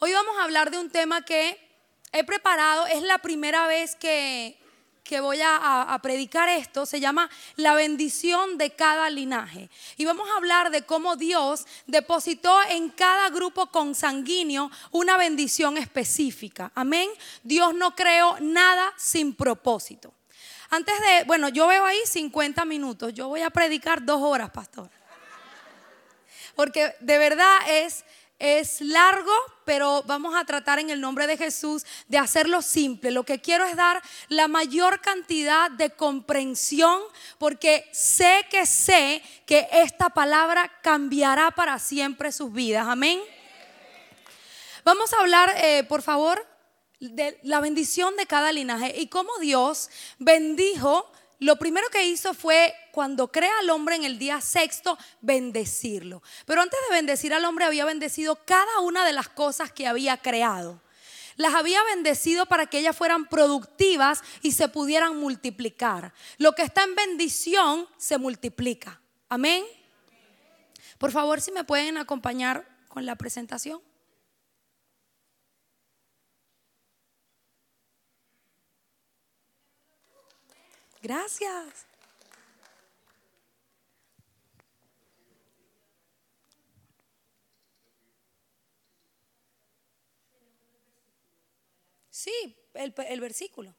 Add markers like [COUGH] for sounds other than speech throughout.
Hoy vamos a hablar de un tema que he preparado, es la primera vez que, que voy a, predicar esto, se llama la bendición de cada linaje. Y vamos a hablar de cómo Dios depositó en cada grupo consanguíneo una bendición específica. Amén. Dios no creó nada sin propósito. Antes de, bueno, yo veo ahí 50 minutos, yo voy a predicar dos horas, pastor. Porque de verdad es es largo, pero vamos a tratar en el nombre de Jesús de hacerlo simple. Lo que quiero es dar la mayor cantidad de comprensión porque sé que sé que esta palabra cambiará para siempre sus vidas. Amén. Vamos a hablar, eh, por favor, de la bendición de cada linaje y cómo Dios bendijo lo primero que hizo fue, cuando crea al hombre en el día sexto, bendecirlo. Pero antes de bendecir al hombre, había bendecido cada una de las cosas que había creado. Las había bendecido para que ellas fueran productivas y se pudieran multiplicar. Lo que está en bendición se multiplica. Amén. Por favor, si me pueden acompañar con la presentación. Gracias. Sí, el, versículo.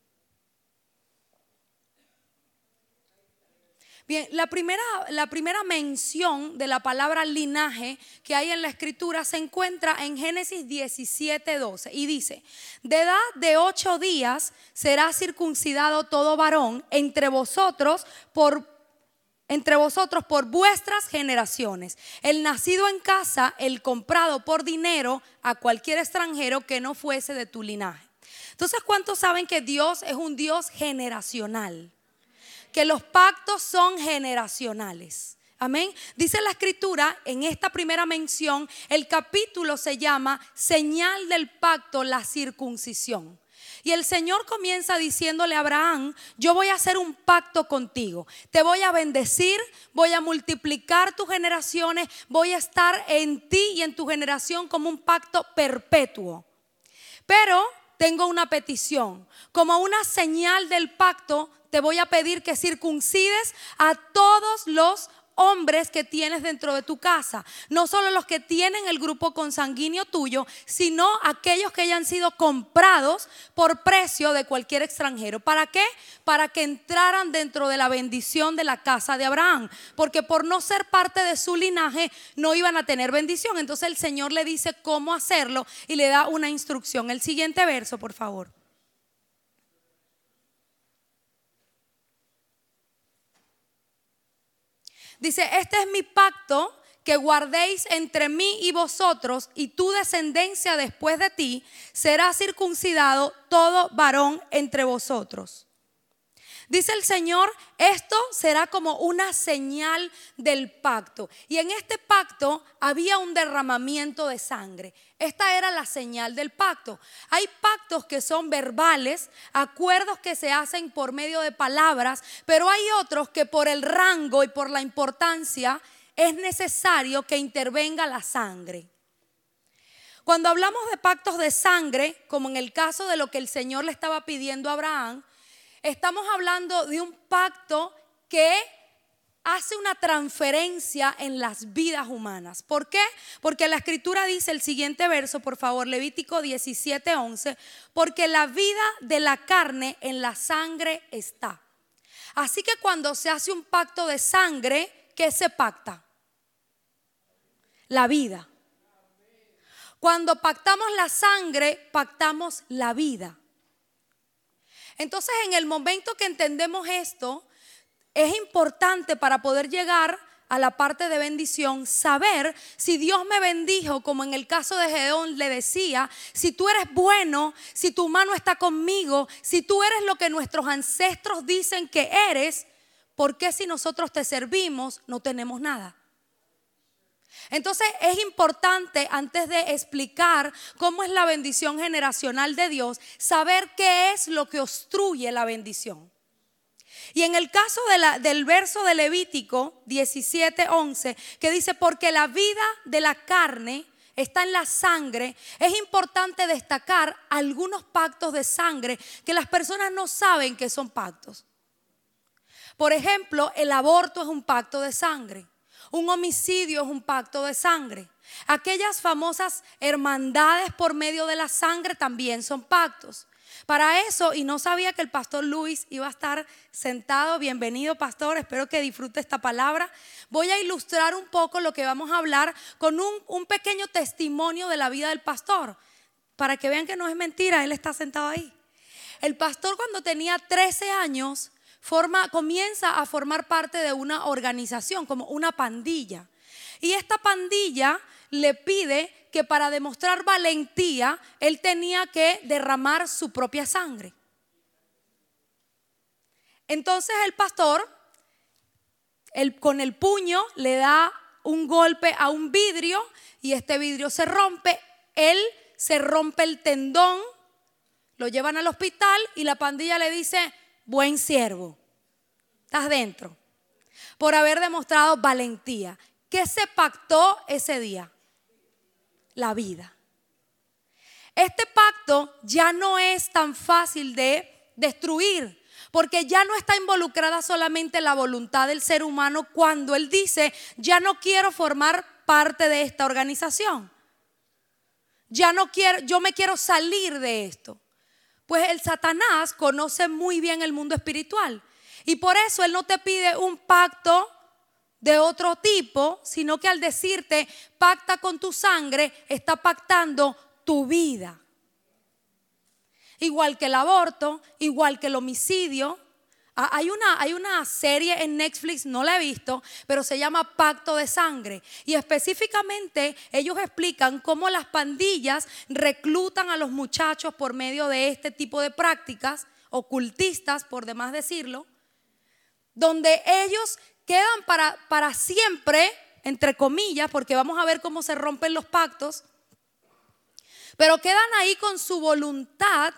Bien, la primera, la primera mención de la palabra linaje que hay en la escritura se encuentra en Génesis 17, 12 y dice, de edad de ocho días será circuncidado todo varón entre vosotros por entre vosotros por vuestras generaciones. El nacido en casa, el comprado por dinero a cualquier extranjero que no fuese de tu linaje. Entonces, ¿cuántos saben que Dios es un Dios generacional? Que los pactos son generacionales. Amén. Dice la escritura en esta primera mención, el capítulo se llama señal del pacto, la circuncisión. Y el Señor comienza diciéndole a Abraham, yo voy a hacer un pacto contigo, te voy a bendecir, voy a multiplicar tus generaciones, voy a estar en ti y en tu generación como un pacto perpetuo. Pero tengo una petición, como una señal del pacto, te voy a pedir que circuncides a todos los hombres que tienes dentro de tu casa. No solo los que tienen el grupo consanguíneo tuyo, sino aquellos que hayan sido comprados por precio de cualquier extranjero. ¿Para qué? Para que entraran dentro de la bendición de la casa de Abraham. Porque por no ser parte de su linaje no iban a tener bendición. Entonces el Señor le dice cómo hacerlo y le da una instrucción. El siguiente verso, por favor. Dice, este es mi pacto que guardéis entre mí y vosotros y tu descendencia después de ti, será circuncidado todo varón entre vosotros. Dice el Señor, esto será como una señal del pacto. Y en este pacto había un derramamiento de sangre. Esta era la señal del pacto. Hay pactos que son verbales, acuerdos que se hacen por medio de palabras, pero hay otros que por el rango y por la importancia es necesario que intervenga la sangre. Cuando hablamos de pactos de sangre, como en el caso de lo que el Señor le estaba pidiendo a Abraham, Estamos hablando de un pacto que hace una transferencia en las vidas humanas. ¿Por qué? Porque la escritura dice el siguiente verso, por favor, Levítico 17, 11, porque la vida de la carne en la sangre está. Así que cuando se hace un pacto de sangre, ¿qué se pacta? La vida. Cuando pactamos la sangre, pactamos la vida. Entonces, en el momento que entendemos esto, es importante para poder llegar a la parte de bendición, saber si Dios me bendijo, como en el caso de Gedeón le decía, si tú eres bueno, si tu mano está conmigo, si tú eres lo que nuestros ancestros dicen que eres, ¿por qué si nosotros te servimos no tenemos nada? Entonces es importante, antes de explicar cómo es la bendición generacional de Dios, saber qué es lo que obstruye la bendición. Y en el caso del verso de Levítico 17:11, que dice, porque la vida de la carne está en la sangre, es importante destacar algunos pactos de sangre que las personas no saben que son pactos. Por ejemplo, el aborto es un pacto de sangre. Un homicidio es un pacto de sangre. Aquellas famosas hermandades por medio de la sangre también son pactos. Para eso, y no sabía que el pastor Luis iba a estar sentado, bienvenido pastor, espero que disfrute esta palabra. Voy a ilustrar un poco lo que vamos a hablar con un, un pequeño testimonio de la vida del pastor, para que vean que no es mentira, él está sentado ahí. El pastor cuando tenía 13 años forma, comienza a formar parte de una organización, como una pandilla. Y esta pandilla le pide que para demostrar valentía, él tenía que derramar su propia sangre. Entonces el pastor, con el puño, le da un golpe a un vidrio y este vidrio se rompe. Él se rompe el tendón, lo llevan al hospital y la pandilla le dice, buen siervo, estás dentro, por haber demostrado valentía. ¿Qué se pactó ese día? la vida. Este pacto ya no es tan fácil de destruir, porque ya no está involucrada solamente la voluntad del ser humano cuando él dice, ya no quiero formar parte de esta organización. Ya no quiero, yo me quiero salir de esto. Pues el Satanás conoce muy bien el mundo espiritual y por eso él no te pide un pacto de otro tipo, sino que al decirte pacta con tu sangre, está pactando tu vida. Igual que el aborto, igual que el homicidio. Ah, hay una, hay una serie en Netflix, no la he visto, pero se llama Pacto de Sangre. Y específicamente ellos explican cómo las pandillas reclutan a los muchachos por medio de este tipo de prácticas, ocultistas, por demás decirlo, donde ellos quedan para, para siempre, entre comillas, porque vamos a ver cómo se rompen los pactos, pero quedan ahí con su voluntad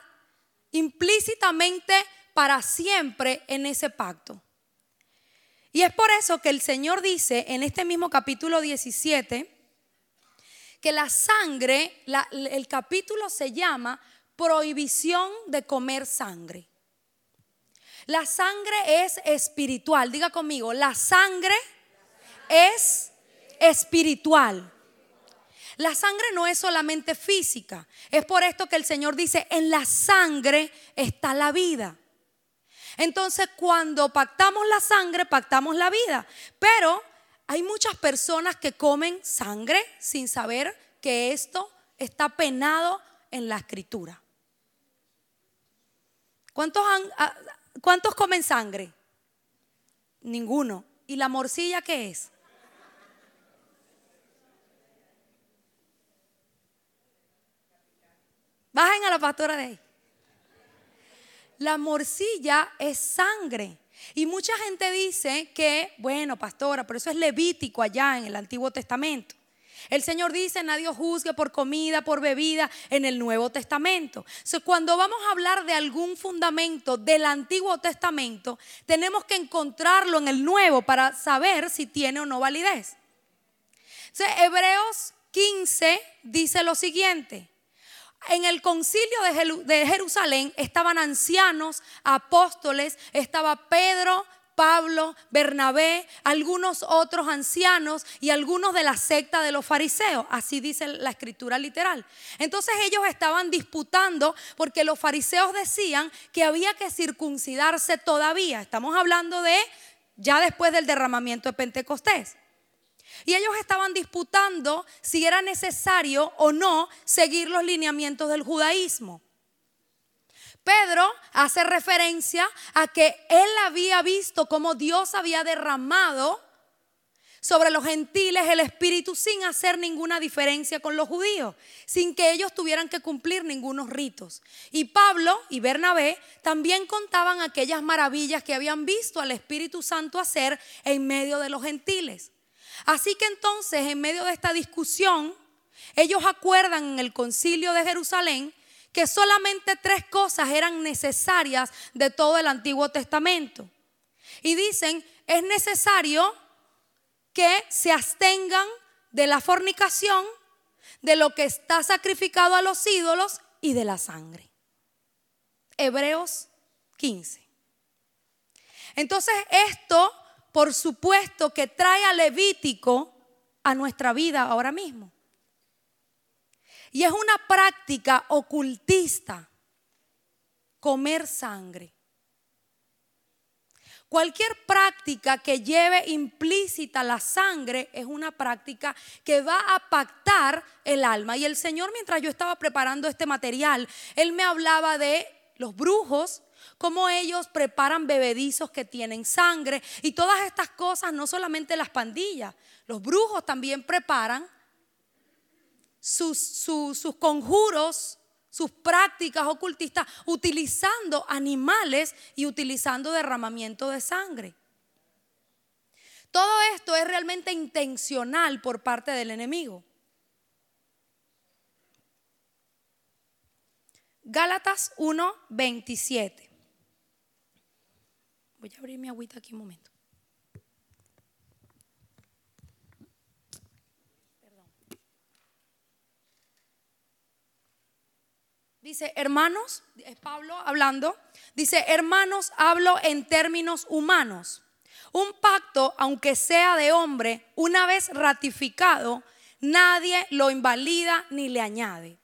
implícitamente para siempre en ese pacto. Y es por eso que el Señor dice en este mismo capítulo 17 que la sangre, el capítulo se llama prohibición de comer sangre. La sangre es espiritual. Diga conmigo, la sangre es espiritual. La sangre no es solamente física. Es por esto que el Señor dice, en la sangre está la vida. Entonces, cuando pactamos la sangre, pactamos la vida. Pero hay muchas personas que comen sangre sin saber que esto está penado en la escritura. ¿Cuántos han, ¿Cuántos comen sangre? Ninguno. ¿Y la morcilla qué es? Bajen a la pastora de ahí. La morcilla es sangre. Y mucha gente dice que, bueno, pastora, pero eso es levítico allá en el Antiguo Testamento. El Señor dice, nadie juzgue por comida, por bebida en el Nuevo Testamento. cuando vamos a hablar de algún fundamento del Antiguo Testamento, tenemos que encontrarlo en el Nuevo para saber si tiene o no validez. Hebreos 15 dice lo siguiente. En el concilio de Jerusalén estaban ancianos, apóstoles, estaba Pedro, Pablo, Bernabé, algunos otros ancianos y algunos de la secta de los fariseos. Así dice la escritura literal. Entonces ellos estaban disputando porque los fariseos decían que había que circuncidarse todavía. Estamos hablando de ya después del derramamiento de Pentecostés. Y ellos estaban disputando si era necesario o no seguir los lineamientos del judaísmo. Pedro hace referencia a que él había visto cómo Dios había derramado sobre los gentiles el Espíritu sin hacer ninguna diferencia con los judíos, sin que ellos tuvieran que cumplir ningunos ritos. Y Pablo y Bernabé también contaban aquellas maravillas que habían visto al Espíritu Santo hacer en medio de los gentiles. Así que entonces, en medio de esta discusión, ellos acuerdan en el concilio de Jerusalén que solamente tres cosas eran necesarias de todo el Antiguo Testamento. Y dicen, es necesario que se abstengan de la fornicación, de lo que está sacrificado a los ídolos y de la sangre. Hebreos 15. Entonces esto, por supuesto, que trae a Levítico a nuestra vida ahora mismo. Y es una práctica ocultista comer sangre. Cualquier práctica que lleve implícita la sangre es una práctica que va a pactar el alma. Y el Señor, mientras yo estaba preparando este material, Él me hablaba de los brujos, cómo ellos preparan bebedizos que tienen sangre y todas estas cosas, no solamente las pandillas, los brujos también preparan sus, sus conjuros sus prácticas ocultistas utilizando animales y utilizando derramamiento de sangre. Todo esto es realmente intencional por parte del enemigo. Gálatas 1:27. Voy a abrir mi agüita aquí un momento. Dice, hermanos, es Pablo hablando, dice, hermanos, hablo en términos humanos. Un pacto, aunque sea de hombre, una vez ratificado, nadie lo invalida ni le añade.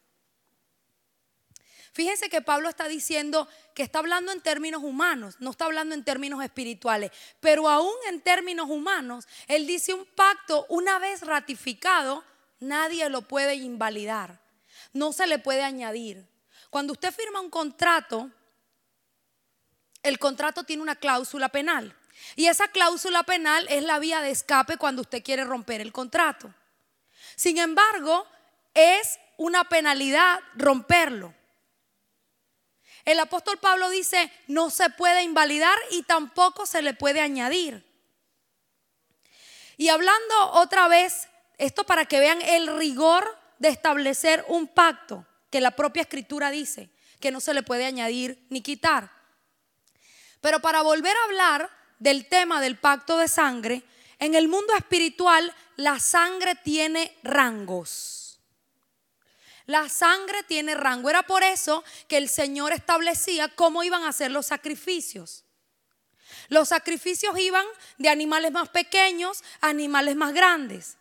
Fíjense que Pablo está diciendo que está hablando en términos humanos, no está hablando en términos espirituales, pero aún en términos humanos, él dice un pacto una vez ratificado, nadie lo puede invalidar, no se le puede añadir. Cuando usted firma un contrato, el contrato tiene una cláusula penal. Y esa cláusula penal es la vía de escape cuando usted quiere romper el contrato. Sin embargo, es una penalidad romperlo. El apóstol Pablo dice, no se puede invalidar y tampoco se le puede añadir. Y hablando otra vez, esto para que vean el rigor de establecer un pacto que la propia escritura dice que no se le puede añadir ni quitar. Pero para volver a hablar del tema del pacto de sangre, en el mundo espiritual la sangre tiene rangos. La sangre tiene rango. Era por eso que el Señor establecía cómo iban a ser los sacrificios. Los sacrificios iban de animales más pequeños a animales más grandes.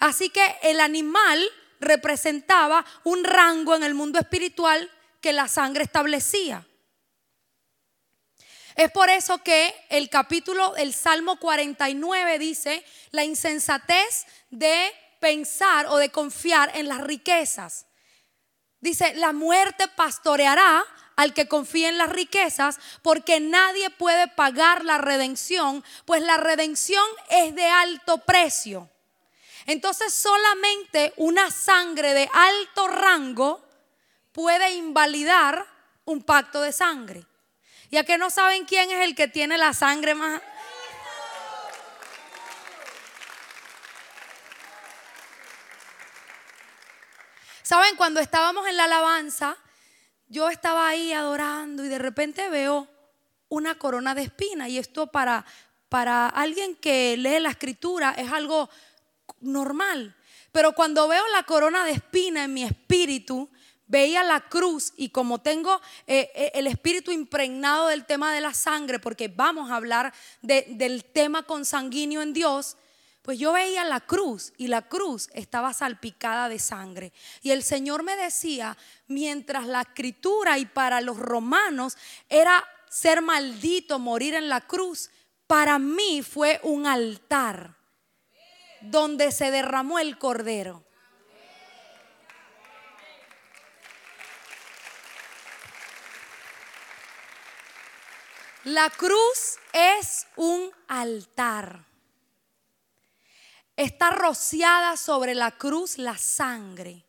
Así que el animal representaba un rango en el mundo espiritual que la sangre establecía. Es por eso que el capítulo, el Salmo 49 dice la insensatez de pensar o de confiar en las riquezas. Dice, la muerte pastoreará al que confíe en las riquezas, porque nadie puede pagar la redención, pues la redención es de alto precio. Entonces solamente una sangre de alto rango puede invalidar un pacto de sangre. Ya que no saben quién es el que tiene la sangre más... Saben, cuando estábamos en la alabanza, yo estaba ahí adorando y de repente veo una corona de espina. Y esto para, para alguien que lee la escritura es algo normal. Pero cuando veo la corona de espina en mi espíritu, veía la cruz y como tengo eh, eh, el espíritu impregnado del tema de la sangre, porque vamos a hablar del tema consanguíneo en Dios, pues yo veía la cruz y la cruz estaba salpicada de sangre. Y el Señor me decía, mientras la escritura y para los romanos era ser maldito, morir en la cruz, para mí fue un altar donde se derramó el cordero. La cruz es un altar. Está rociada sobre la cruz la sangre.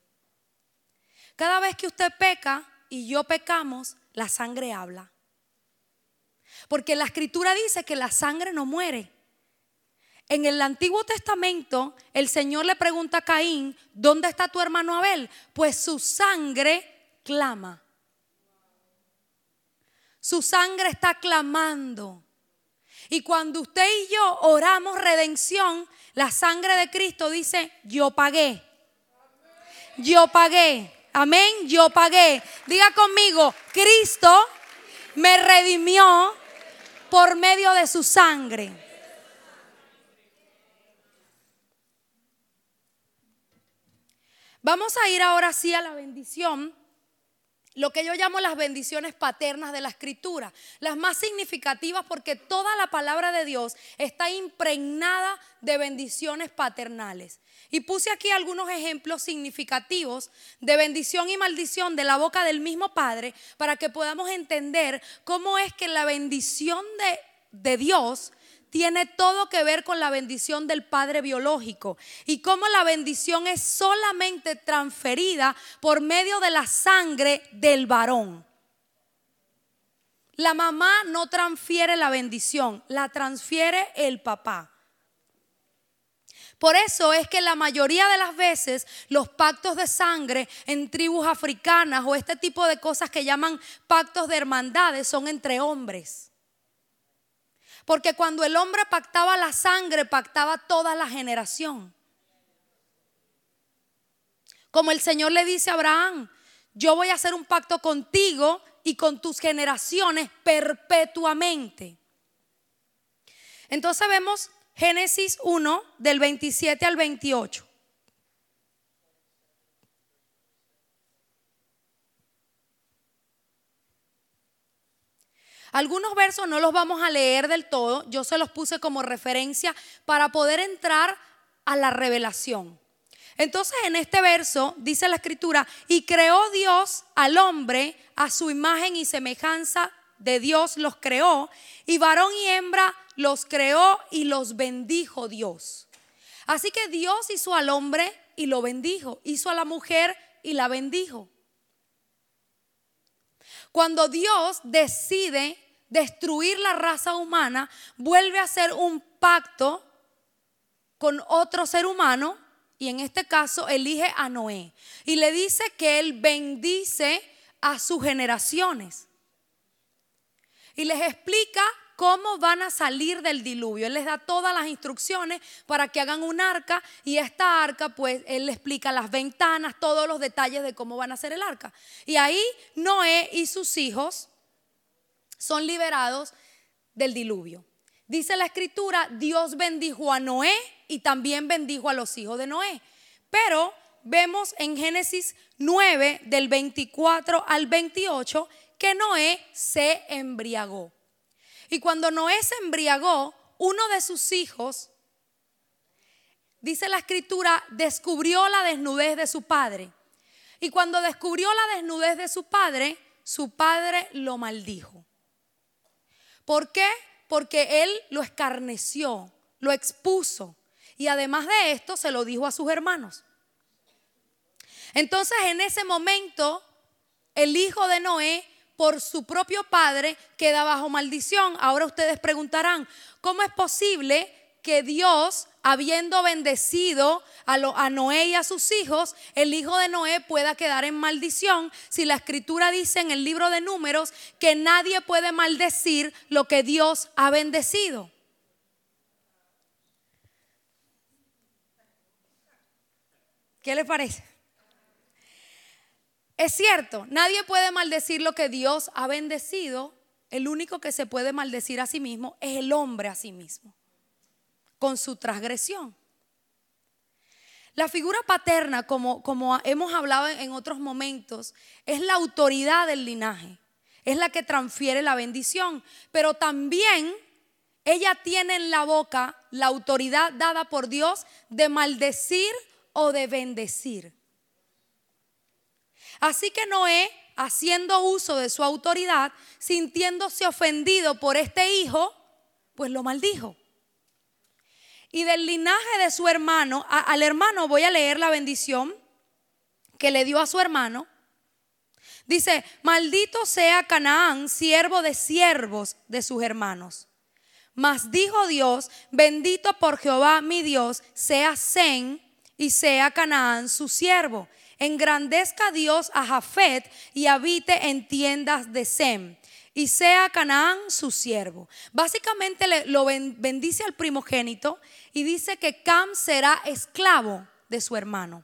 Cada vez que usted peca y yo pecamos, la sangre habla. Porque la escritura dice que la sangre no muere. En el Antiguo Testamento, el Señor le pregunta a Caín, ¿dónde está tu hermano Abel? Pues su sangre clama. Su sangre está clamando. Y cuando usted y yo oramos redención, la sangre de Cristo dice, yo pagué. yo pagué. Amén, yo pagué. Diga conmigo, Cristo me redimió por medio de su sangre. Vamos a ir ahora sí a la bendición lo que yo llamo las bendiciones paternas de la escritura, las más significativas porque toda la palabra de Dios está impregnada de bendiciones paternales. Y puse aquí algunos ejemplos significativos de bendición y maldición de la boca del mismo Padre para que podamos entender cómo es que la bendición de, de Dios tiene todo que ver con la bendición del padre biológico y cómo la bendición es solamente transferida por medio de la sangre del varón. La mamá no transfiere la bendición, la transfiere el papá. Por eso es que la mayoría de las veces los pactos de sangre en tribus africanas o este tipo de cosas que llaman pactos de hermandades son entre hombres. Porque cuando el hombre pactaba la sangre, pactaba toda la generación. Como el Señor le dice a Abraham, yo voy a hacer un pacto contigo y con tus generaciones perpetuamente. Entonces vemos Génesis 1 del 27 al 28. Algunos versos no los vamos a leer del todo, yo se los puse como referencia para poder entrar a la revelación. Entonces en este verso dice la escritura, y creó Dios al hombre a su imagen y semejanza de Dios los creó, y varón y hembra los creó y los bendijo Dios. Así que Dios hizo al hombre y lo bendijo, hizo a la mujer y la bendijo. Cuando Dios decide destruir la raza humana, vuelve a hacer un pacto con otro ser humano y en este caso elige a Noé y le dice que él bendice a sus generaciones. Y les explica cómo van a salir del diluvio. Él les da todas las instrucciones para que hagan un arca y esta arca, pues él explica las ventanas, todos los detalles de cómo van a hacer el arca. Y ahí Noé y sus hijos son liberados del diluvio. Dice la escritura, Dios bendijo a Noé y también bendijo a los hijos de Noé. Pero vemos en Génesis 9 del 24 al 28 que Noé se embriagó. Y cuando Noé se embriagó, uno de sus hijos, dice la escritura, descubrió la desnudez de su padre. Y cuando descubrió la desnudez de su padre, su padre lo maldijo. ¿Por qué? Porque él lo escarneció, lo expuso. Y además de esto, se lo dijo a sus hermanos. Entonces, en ese momento, el hijo de Noé por su propio padre queda bajo maldición. Ahora ustedes preguntarán, ¿cómo es posible que Dios, habiendo bendecido a, Noé y a sus hijos, el hijo de Noé pueda quedar en maldición si la escritura dice en el libro de números que nadie puede maldecir lo que Dios ha bendecido? ¿Qué le parece? Es cierto, nadie puede maldecir lo que Dios ha bendecido. El único que se puede maldecir a sí mismo es el hombre a sí mismo, con su transgresión. La figura paterna, como, hemos hablado en otros momentos, es la autoridad del linaje, es la que transfiere la bendición, pero también ella tiene en la boca la autoridad dada por Dios de maldecir o de bendecir. Así que Noé, haciendo uso de su autoridad, sintiéndose ofendido por este hijo, pues lo maldijo. Y del linaje de su hermano, al hermano voy a leer la bendición que le dio a su hermano. Dice, maldito sea Canaán, siervo de siervos de sus hermanos. Mas dijo Dios, bendito por Jehová mi Dios, sea Zen y sea Canaán su siervo engrandezca Dios a Jafet y habite en tiendas de Sem. Y sea Canaán su siervo. Básicamente lo bendice al primogénito y dice que Cam será esclavo de su hermano.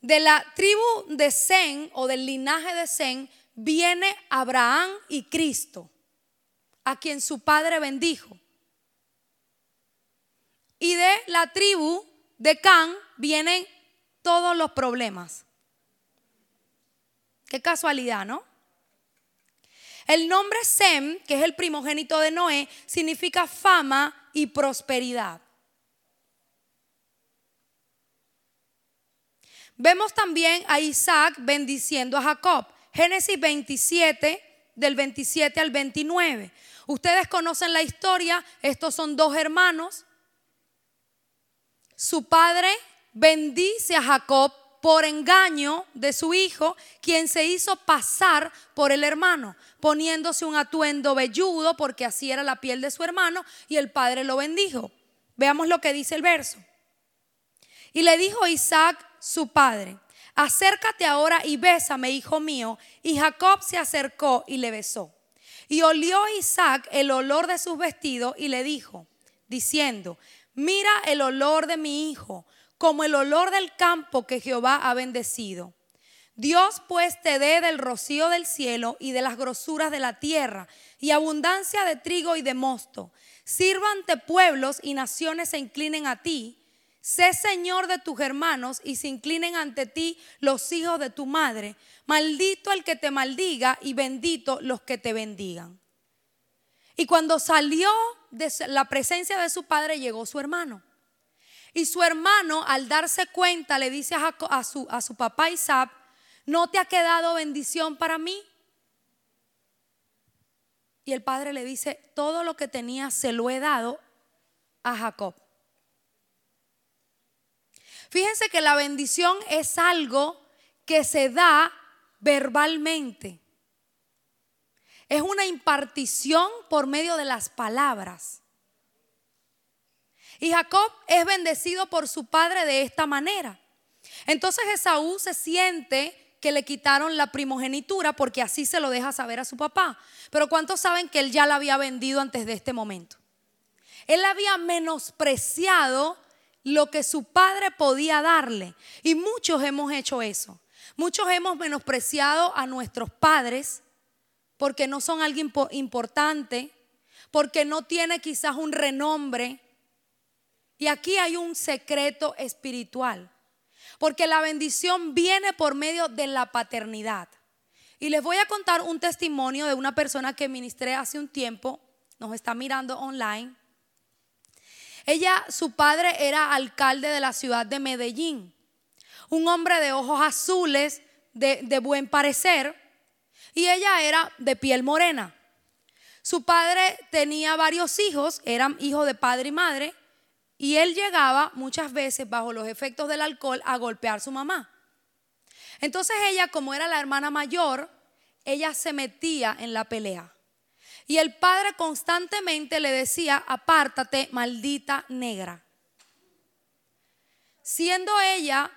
De la tribu de Zen o del linaje de Zen viene Abraham y Cristo, a quien su padre bendijo. Y de la tribu de Can vienen todos los problemas. Qué casualidad, ¿no? El nombre Sem, que es el primogénito de Noé, significa fama y prosperidad. Vemos también a Isaac bendiciendo a Jacob. Génesis 27, del 27 al 29. Ustedes conocen la historia, estos son dos hermanos. Su padre bendice a Jacob por engaño de su hijo, quien se hizo pasar por el hermano, poniéndose un atuendo velludo, porque así era la piel de su hermano, y el padre lo bendijo. Veamos lo que dice el verso. Y le dijo Isaac, su padre, acércate ahora y bésame, hijo mío. Y Jacob se acercó y le besó. Y olió Isaac el olor de sus vestidos y le dijo, diciendo, mira el olor de mi hijo como el olor del campo que Jehová ha bendecido. Dios pues te dé del rocío del cielo y de las grosuras de la tierra y abundancia de trigo y de mosto. Sirvante pueblos y naciones se inclinen a ti. Sé señor de tus hermanos y se inclinen ante ti los hijos de tu madre. Maldito el que te maldiga y bendito los que te bendigan. Y cuando salió de la presencia de su padre llegó su hermano. Y su hermano, al darse cuenta, le dice a, su, su papá Isaac, ¿no te ha quedado bendición para mí? Y el padre le dice, todo lo que tenía se lo he dado a Jacob. Fíjense que la bendición es algo que se da verbalmente. Es una impartición por medio de las palabras. Y Jacob es bendecido por su padre de esta manera. Entonces Esaú se siente que le quitaron la primogenitura porque así se lo deja saber a su papá. Pero ¿cuántos saben que él ya la había vendido antes de este momento? Él había menospreciado lo que su padre podía darle. Y muchos hemos hecho eso. Muchos hemos menospreciado a nuestros padres porque no son alguien importante, porque no tiene quizás un renombre, y aquí hay un secreto espiritual, porque la bendición viene por medio de la paternidad. Y les voy a contar un testimonio de una persona que ministré hace un tiempo, nos está mirando online. Ella, su padre era alcalde de la ciudad de Medellín, un hombre de ojos azules, de, de buen parecer, y ella era de piel morena. Su padre tenía varios hijos, eran hijos de padre y madre, y él llegaba muchas veces bajo los efectos del alcohol a golpear a su mamá. Entonces ella, como era la hermana mayor, ella se metía en la pelea. Y el padre constantemente le decía, apártate, maldita negra. Siendo ella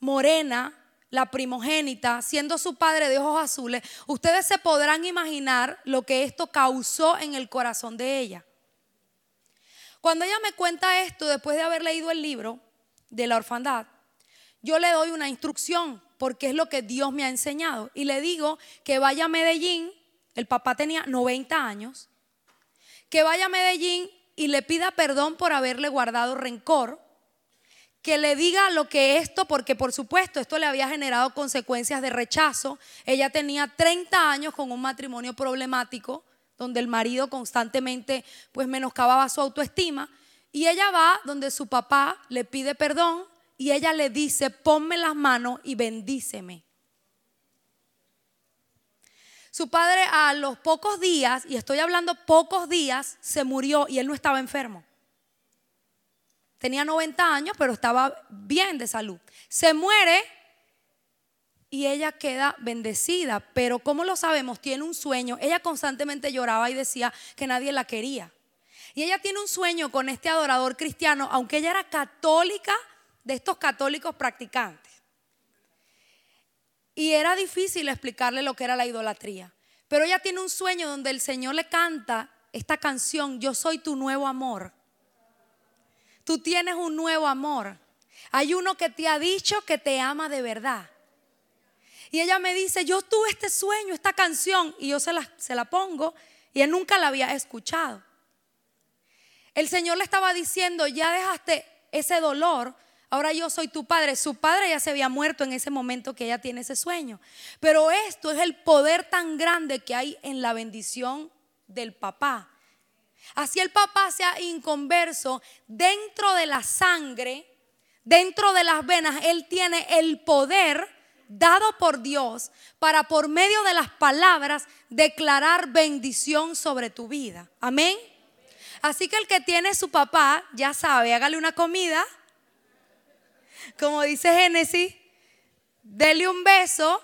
morena, la primogénita, siendo su padre de ojos azules, ustedes se podrán imaginar lo que esto causó en el corazón de ella. Cuando ella me cuenta esto, después de haber leído el libro de la orfandad, yo le doy una instrucción porque es lo que Dios me ha enseñado. Y le digo que vaya a Medellín, el papá tenía 90 años, que vaya a Medellín y le pida perdón por haberle guardado rencor, que le diga lo que esto, porque por supuesto esto le había generado consecuencias de rechazo. Ella tenía 30 años con un matrimonio problemático donde el marido constantemente pues menoscababa su autoestima. Y ella va donde su papá le pide perdón y ella le dice, ponme las manos y bendíceme. Su padre a los pocos días, y estoy hablando pocos días, se murió y él no estaba enfermo. Tenía 90 años, pero estaba bien de salud. Se muere y ella queda bendecida. Pero ¿cómo lo sabemos? Tiene un sueño. Ella constantemente lloraba y decía que nadie la quería. Y ella tiene un sueño con este adorador cristiano, aunque ella era católica, de estos católicos practicantes. Y era difícil explicarle lo que era la idolatría. Pero ella tiene un sueño donde el Señor le canta esta canción, yo soy tu nuevo amor. Tú tienes un nuevo amor. Hay uno que te ha dicho que te ama de verdad. Y ella me dice, yo tuve este sueño, esta canción, y yo se la, se la pongo, y él nunca la había escuchado. El Señor le estaba diciendo, ya dejaste ese dolor, ahora yo soy tu padre. Su padre ya se había muerto en ese momento que ella tiene ese sueño. Pero esto es el poder tan grande que hay en la bendición del papá. Así el papá sea inconverso, dentro de la sangre, dentro de las venas, él tiene el poder dado por Dios para por medio de las palabras declarar bendición sobre tu vida. Amén. Así que el que tiene su papá, ya sabe, hágale una comida, como dice Génesis, dele un beso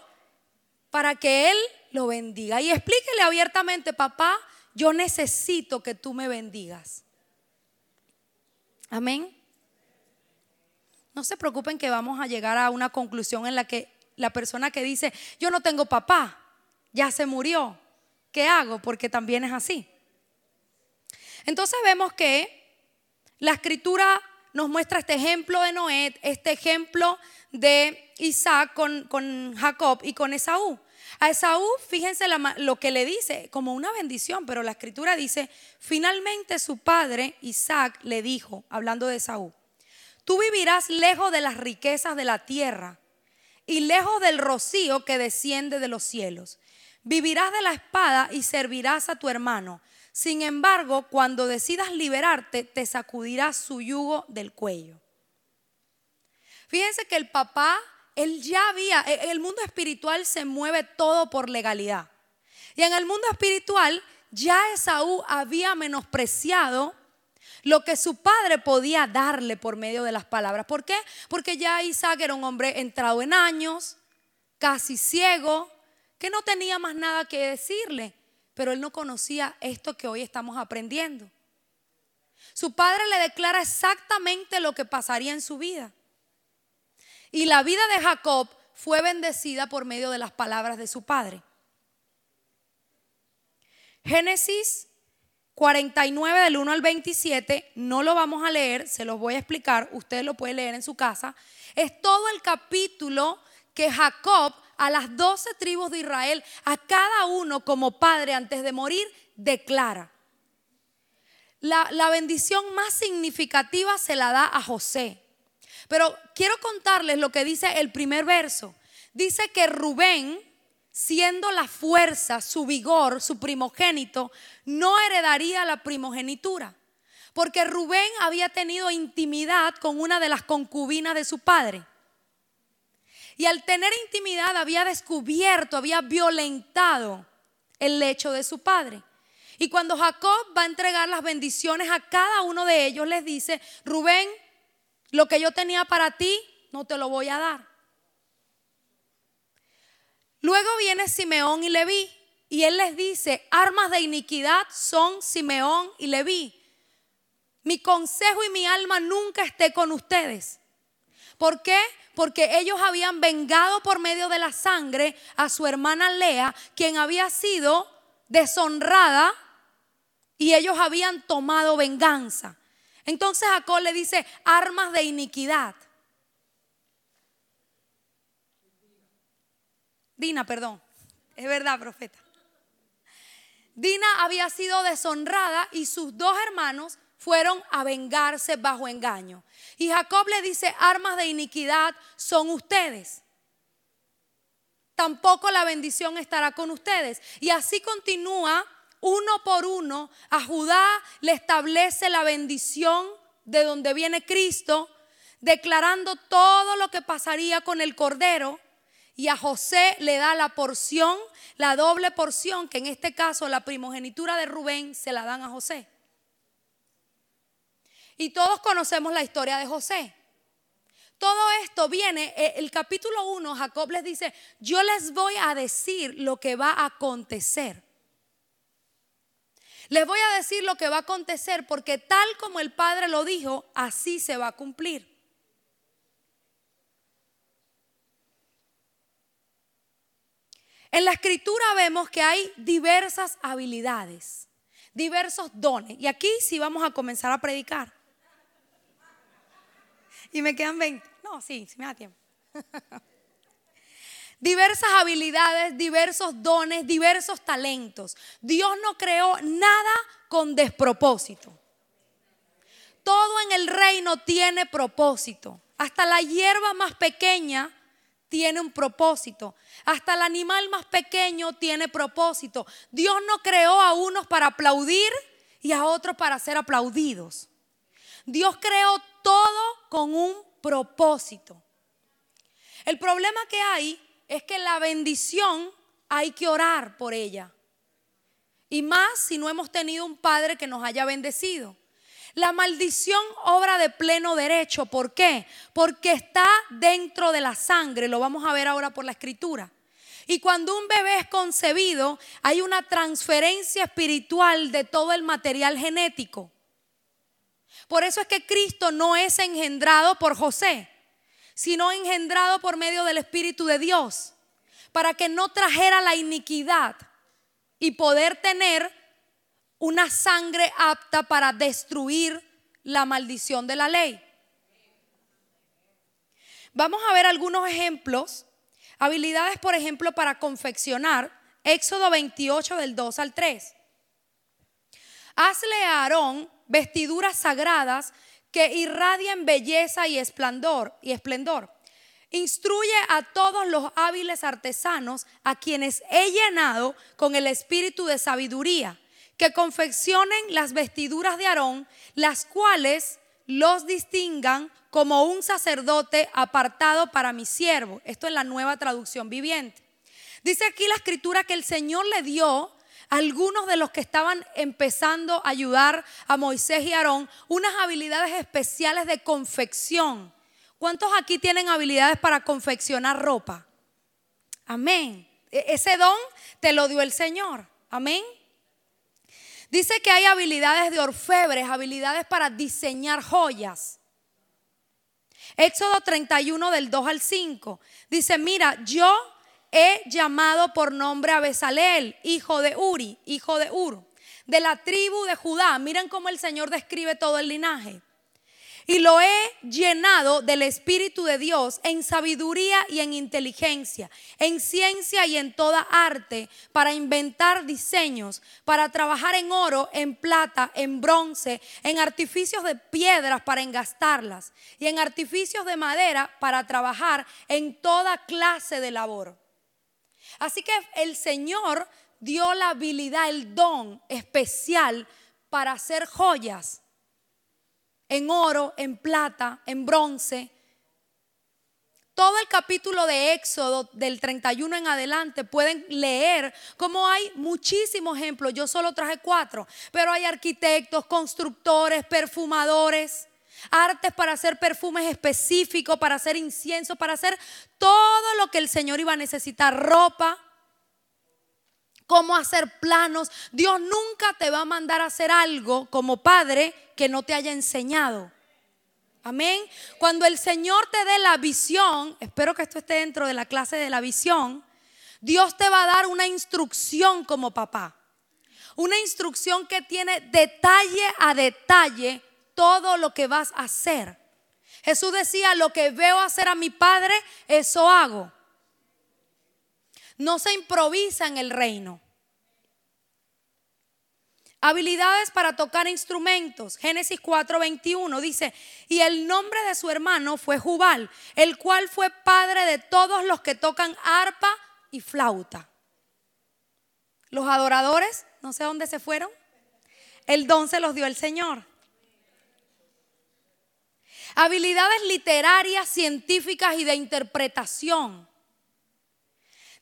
para que él lo bendiga. Y explíquele abiertamente, papá, yo necesito que tú me bendigas. Amén. No se preocupen que vamos a llegar a una conclusión en la que la persona que dice, yo no tengo papá, ya se murió, ¿qué hago? Porque también es así. Entonces vemos que la escritura nos muestra este ejemplo de Noé, este ejemplo de Isaac con, con Jacob y con Esaú. A Esaú, fíjense lo que le dice, como una bendición, pero la escritura dice, finalmente su padre Isaac le dijo, hablando de Esaú, tú vivirás lejos de las riquezas de la tierra y lejos del rocío que desciende de los cielos. Vivirás de la espada y servirás a tu hermano. Sin embargo, cuando decidas liberarte, te sacudirás su yugo del cuello. Fíjense que el papá, él ya había, e, el mundo espiritual se mueve todo por legalidad. Y en el mundo espiritual ya Esaú había menospreciado lo que su padre podía darle por medio de las palabras. ¿Por qué? Porque ya Isaac era un hombre entrado en años, casi ciego, que no tenía más nada que decirle pero él no conocía esto que hoy estamos aprendiendo. Su padre le declara exactamente lo que pasaría en su vida. Y la vida de Jacob fue bendecida por medio de las palabras de su padre. Génesis 49 del 1 al 27, no lo vamos a leer, se los voy a explicar, usted lo puede leer en su casa. Es todo el capítulo que Jacob a las doce tribus de Israel, a cada uno como padre antes de morir, declara. La, la, bendición más significativa se la da a José. Pero quiero contarles lo que dice el primer verso. Dice que Rubén, siendo la fuerza, su vigor, su primogénito, no heredaría la primogenitura. Porque Rubén había tenido intimidad con una de las concubinas de su padre. Y al tener intimidad había descubierto, había violentado el lecho de su padre. Y cuando Jacob va a entregar las bendiciones a cada uno de ellos, les dice, Rubén, lo que yo tenía para ti, no te lo voy a dar. Luego viene Simeón y Leví, y él les dice, armas de iniquidad son Simeón y Leví. Mi consejo y mi alma nunca esté con ustedes. ¿Por qué? porque ellos habían vengado por medio de la sangre a su hermana Lea, quien había sido deshonrada y ellos habían tomado venganza. Entonces Jacob le dice armas de iniquidad. Dina, perdón. Es verdad, profeta. Dina había sido deshonrada y sus dos hermanos fueron a vengarse bajo engaño. Y Jacob le dice, armas de iniquidad son ustedes. Tampoco la bendición estará con ustedes. Y así continúa uno por uno. A Judá le establece la bendición de donde viene Cristo, declarando todo lo que pasaría con el Cordero. Y a José le da la porción, la doble porción, que en este caso la primogenitura de Rubén se la dan a José. Y todos conocemos la historia de José. Todo esto viene, eh, el capítulo 1, Jacob les dice, yo les voy a decir lo que va a acontecer. Les voy a decir lo que va a acontecer porque tal como el Padre lo dijo, así se va a cumplir. En la escritura vemos que hay diversas habilidades, diversos dones. Y aquí sí vamos a comenzar a predicar. y me quedan 20. No, sí, sí me da tiempo. [LAUGHS] diversas habilidades, diversos dones, diversos talentos. Dios no creó nada con despropósito. Todo en el reino tiene propósito. Hasta la hierba más pequeña tiene un propósito. Hasta el animal más pequeño tiene propósito. Dios no creó a unos para aplaudir y a otros para ser aplaudidos. Dios creó todo con un propósito. El problema que hay es que la bendición hay que orar por ella. Y más si no hemos tenido un padre que nos haya bendecido. La maldición obra de pleno derecho. ¿Por qué? Porque está dentro de la sangre. Lo vamos a ver ahora por la escritura. Y cuando un bebé es concebido, hay una transferencia espiritual de todo el material genético. Por eso es que Cristo no es engendrado por José sino engendrado por medio del Espíritu de Dios, para que no trajera la iniquidad y poder tener una sangre apta para destruir la maldición de la ley. Vamos a ver algunos ejemplos, habilidades, por ejemplo, para confeccionar. Éxodo 28 del 2 al 3. Hazle a Aarón vestiduras sagradas que irradian belleza y esplendor, y esplendor. Instruye a todos los hábiles artesanos a quienes he llenado con el espíritu de sabiduría, que confeccionen las vestiduras de Aarón, las cuales los distingan como un sacerdote apartado para mi siervo. Esto es la nueva traducción viviente. Dice aquí la escritura que el Señor le dio algunos de los que estaban empezando a ayudar a Moisés y Aarón unas habilidades especiales de confección. ¿Cuántos aquí tienen habilidades para confeccionar ropa? Amén. E, ese don te lo dio el Señor. Amén. Dice que hay habilidades de orfebres, habilidades para diseñar joyas. Éxodo 31 del 2 al 5. Dice, mira, yo he llamado por nombre a Besaleel, hijo de Uri, hijo de Ur, de la tribu de Judá. Miren cómo el Señor describe todo el linaje. Y lo he llenado del Espíritu de Dios en sabiduría y en inteligencia, en ciencia y en toda arte, para inventar diseños, para trabajar en oro, en plata, en bronce, en artificios de piedras para engastarlas y en artificios de madera para trabajar en toda clase de labor. Así que el Señor dio la habilidad, el don especial para hacer joyas en oro, en plata, en bronce. Todo el capítulo de Éxodo del 31 en adelante pueden leer cómo hay muchísimos ejemplos. Yo solo traje cuatro, pero hay arquitectos, constructores, perfumadores artes para hacer perfumes específicos, para hacer incienso, para hacer todo lo que el Señor iba a necesitar, ropa, cómo hacer planos. Dios nunca te va a mandar a hacer algo como padre que no te haya enseñado. Amén. Cuando el Señor te dé la visión, espero que esto esté dentro de la clase de la visión, Dios te va a dar una instrucción como papá. Una instrucción que tiene detalle a detalle todo lo que vas a hacer. Jesús decía, lo que veo hacer a mi Padre, eso hago. No se improvisa en el reino. Habilidades para tocar instrumentos. Génesis 4:21 dice, y el nombre de su hermano fue Jubal, el cual fue padre de todos los que tocan arpa y flauta. Los adoradores, no sé dónde se fueron. El don se los dio el Señor. Habilidades literarias, científicas y de interpretación.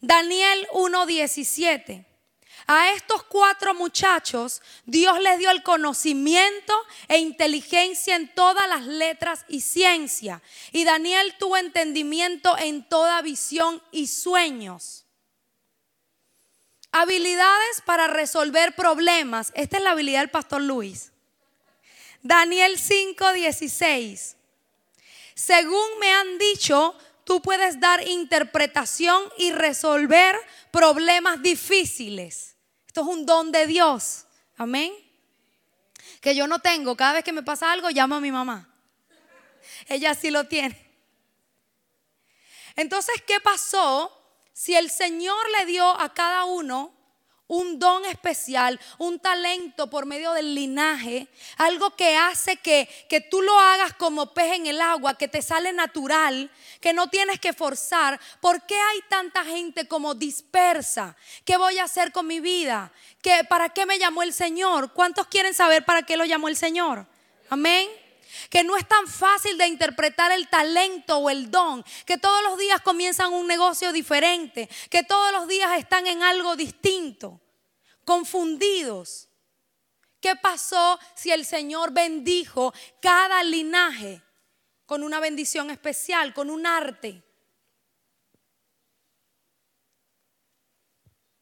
Daniel 1.17. A estos cuatro muchachos Dios les dio el conocimiento e inteligencia en todas las letras y ciencia. Y Daniel tuvo entendimiento en toda visión y sueños. Habilidades para resolver problemas. Esta es la habilidad del pastor Luis. Daniel 5:16. Según me han dicho, tú puedes dar interpretación y resolver problemas difíciles. Esto es un don de Dios. Amén. Que yo no tengo. Cada vez que me pasa algo, llamo a mi mamá. ella sí lo tiene. Entonces, ¿qué pasó si el Señor le dio a cada uno un don especial, un talento por medio del linaje, algo que hace que, que, tú lo hagas como pez en el agua, que te sale natural, que no tienes que forzar. ¿Por qué hay tanta gente como dispersa? ¿Qué voy a hacer con mi vida? ¿Qué, ¿Para qué me llamó el Señor? ¿Cuántos quieren saber para qué lo llamó el Señor? Amén que no es tan fácil de interpretar el talento o el don, que todos los días comienzan un negocio diferente, que todos los días están en algo distinto, confundidos. ¿Qué pasó si el Señor bendijo cada linaje con una bendición especial, con un arte?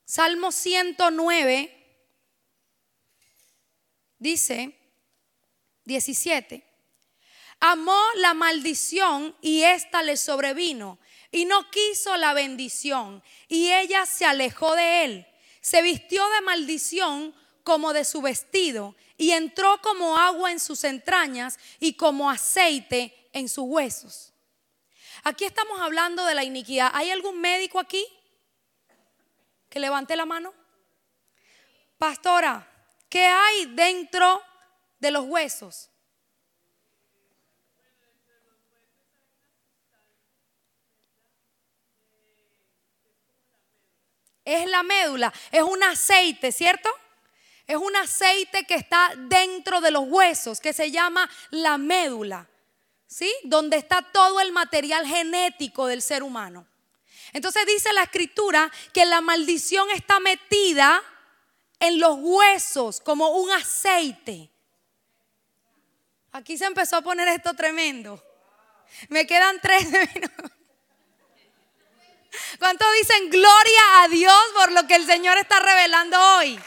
Salmo 109 dice 17. Amó la maldición y ésta le sobrevino y no quiso la bendición y ella se alejó de él. Se vistió de maldición como de su vestido y entró como agua en sus entrañas y como aceite en sus huesos. Aquí estamos hablando de la iniquidad. ¿Hay algún médico aquí que levante la mano? Pastora, ¿qué hay dentro de los huesos? Es la médula, es un aceite, ¿cierto? Es un aceite que está dentro de los huesos, que se llama la médula, ¿sí? Donde está todo el material genético del ser humano. Entonces dice la escritura que la maldición está metida en los huesos como un aceite. Aquí se empezó a poner esto tremendo. Me quedan tres [LAUGHS] minutos. ¿Cuántos dicen gloria a Dios por lo que el Señor está revelando hoy?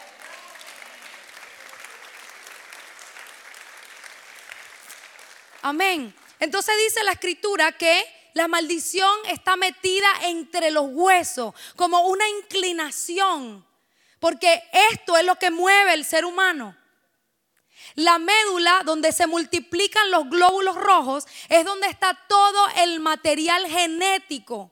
Amén. Entonces dice la escritura que la maldición está metida entre los huesos, como una inclinación, porque esto es lo que mueve el ser humano. La médula, donde se multiplican los glóbulos rojos, es donde está todo el material genético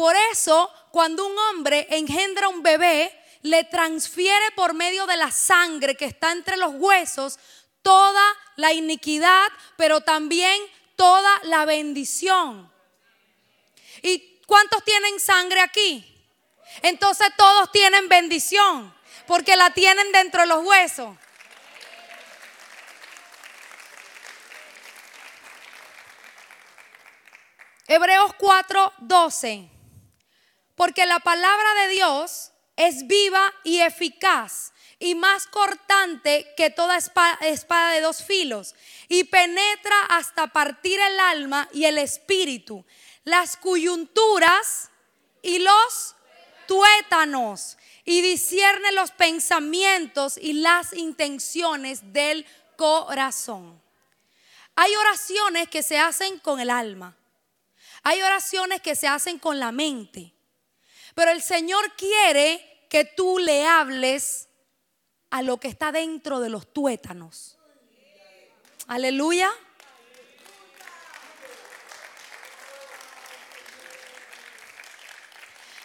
por eso, cuando un hombre engendra un bebé, le transfiere por medio de la sangre que está entre los huesos toda la iniquidad, pero también toda la bendición. ¿Y cuántos tienen sangre aquí? Entonces todos tienen bendición, porque la tienen dentro de los huesos. Hebreos 4, 12. Porque la palabra de Dios es viva y eficaz y más cortante que toda espada, de dos filos y penetra hasta partir el alma y el espíritu, las coyunturas y los tuétanos y discierne los pensamientos y las intenciones del corazón. Hay oraciones que se hacen con el alma. Hay oraciones que se hacen con la mente. Pero el Señor quiere que tú le hables a lo que está dentro de los tuétanos. Aleluya.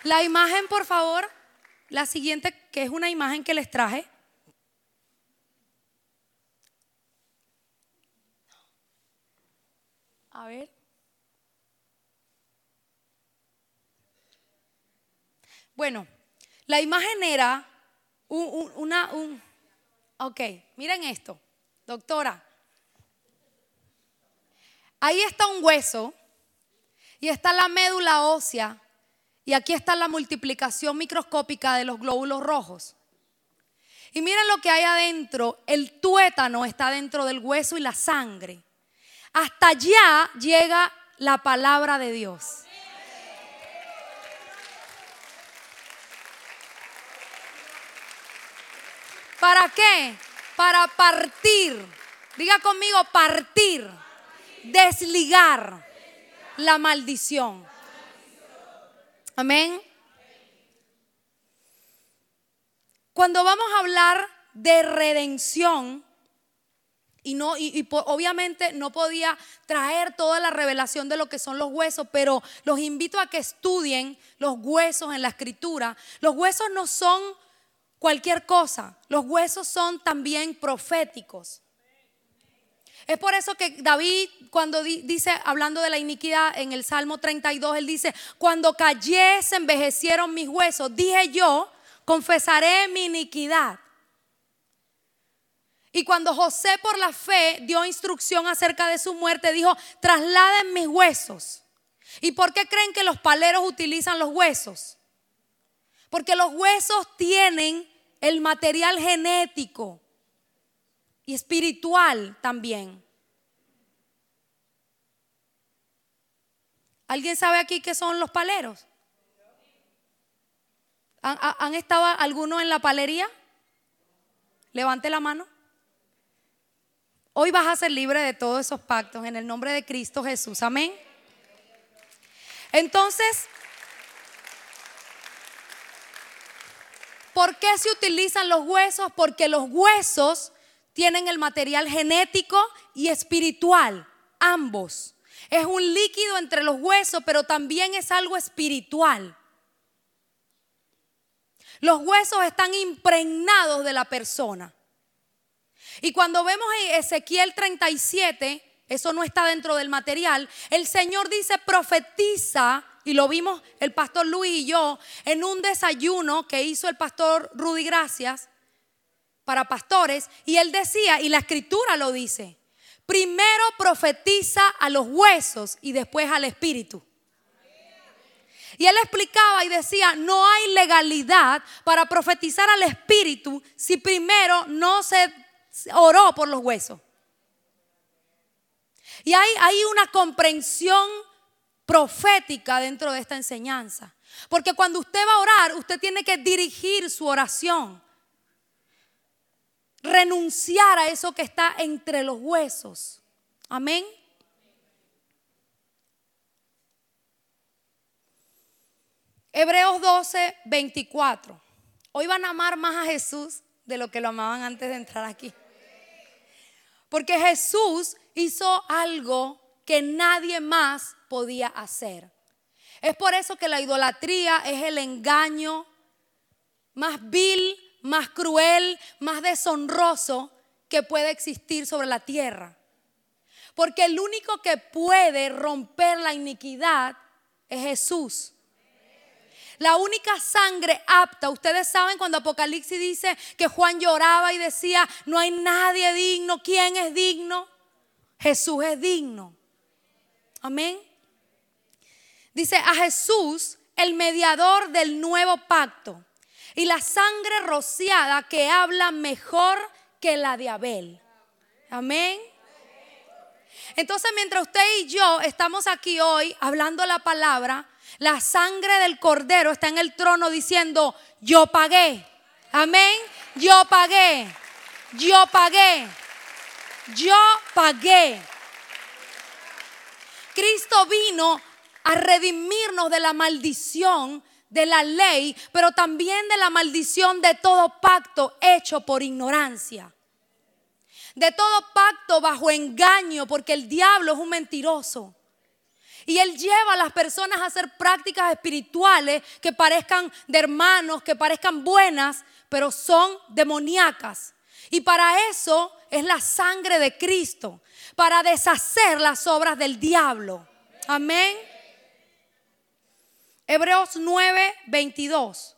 La imagen, por favor, la siguiente, que es una imagen que les traje. A ver. Bueno, la imagen era una, un, ok, miren esto, doctora. Ahí está un hueso y está la médula ósea y aquí está la multiplicación microscópica de los glóbulos rojos. Y miren lo que hay adentro, el tuétano está dentro del hueso y la sangre. Hasta allá llega la palabra de Dios. ¿Para qué? Para partir. Diga conmigo, partir. Desligar la maldición. Amén. Cuando vamos a hablar de redención, y no y, obviamente no podía traer toda la revelación de lo que son los huesos, pero los invito a que estudien los huesos en la escritura. Los huesos no son cualquier cosa, los huesos son también proféticos. Es por eso que David, cuando di- dice, hablando de la iniquidad en el Salmo 32, él dice, cuando callé se envejecieron mis huesos, dije yo, confesaré mi iniquidad. Y cuando José por la fe dio instrucción acerca de su muerte, dijo, trasladen mis huesos. ¿Y por qué creen que los paleros utilizan los huesos? Porque los huesos tienen el material genético y espiritual también. ¿Alguien sabe aquí qué son los paleros? ¿Han, estado algunos en la palería? Levante la mano. Hoy vas a ser libre de todos esos pactos en el nombre de Cristo Jesús. Amén. Entonces, ¿por qué se utilizan los huesos? Porque los huesos tienen el material genético y espiritual, ambos. Es un líquido entre los huesos, pero también es algo espiritual. Los huesos están impregnados de la persona. Y cuando vemos en Ezequiel 37, eso no está dentro del material, el Señor dice, profetiza, y lo vimos el pastor Luis y yo en un desayuno que hizo el pastor Rudy Gracias para pastores, y él decía, y la escritura lo dice, primero profetiza a los huesos y después al espíritu. Y él explicaba y decía, no hay legalidad para profetizar al espíritu si primero no se oró por los huesos. Y hay, hay una comprensión profética dentro de esta enseñanza. Porque cuando usted va a orar, usted tiene que dirigir su oración. Renunciar a eso que está entre los huesos. Amén. Hebreos 12, 24. Hoy van a amar más a Jesús de lo que lo amaban antes de entrar aquí. Porque Jesús hizo algo que nadie más podía hacer. Es por eso que la idolatría es el engaño más vil, más cruel, más deshonroso que puede existir sobre la tierra. Porque el único que puede romper la iniquidad es Jesús. La única sangre apta, ustedes saben cuando Apocalipsis dice que Juan lloraba y decía, no hay nadie digno, ¿quién es digno? Jesús es digno. Amén. Dice a Jesús, el mediador del nuevo pacto, y la sangre rociada que habla mejor que la de Abel. Amén. Entonces, mientras usted y yo estamos aquí hoy hablando la palabra, la sangre del cordero está en el trono diciendo, yo pagué. Amén. Yo pagué. Yo pagué. Yo pagué. Cristo vino a redimirnos de la maldición de la ley, pero también de la maldición de todo pacto hecho por ignorancia. De todo pacto bajo engaño, porque el diablo es un mentiroso. Y Él lleva a las personas a hacer prácticas espirituales que parezcan de hermanos, que parezcan buenas, pero son demoníacas. Y para eso es la sangre de Cristo, para deshacer las obras del diablo. Amén. Hebreos 9, 22.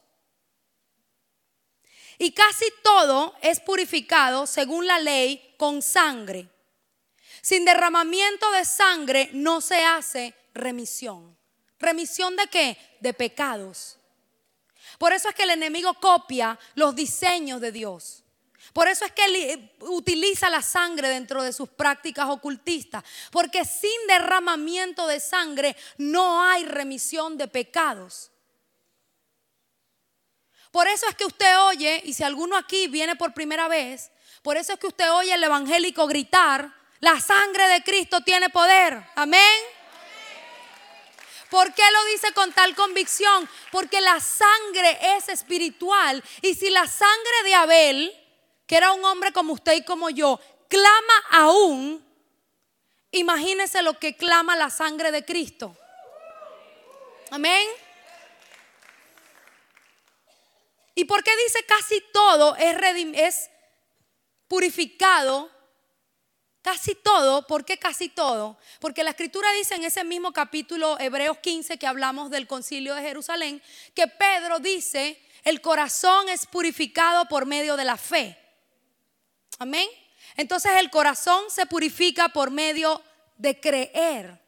Y casi todo es purificado según la ley con sangre. Sin derramamiento de sangre no se hace remisión. ¿Remisión de qué? De pecados. Por eso es que el enemigo copia los diseños de Dios. Por eso es que él utiliza la sangre dentro de sus prácticas ocultistas. Porque sin derramamiento de sangre no hay remisión de pecados. Por eso es que usted oye, y si alguno aquí viene por primera vez, por eso es que usted oye el evangélico gritar, la sangre de Cristo tiene poder. Amén. ¿Por qué lo dice con tal convicción? Porque la sangre es espiritual. Y si la sangre de Abel, que era un hombre como usted y como yo, clama aún, imagínese lo que clama la sangre de Cristo. Amén. ¿Y por qué dice casi todo es, purificado? Casi todo, ¿por qué casi todo? Porque la escritura dice en ese mismo capítulo, Hebreos 15, que hablamos del concilio de Jerusalén, que Pedro dice, el corazón es purificado por medio de la fe. Amén. Entonces el corazón se purifica por medio de creer.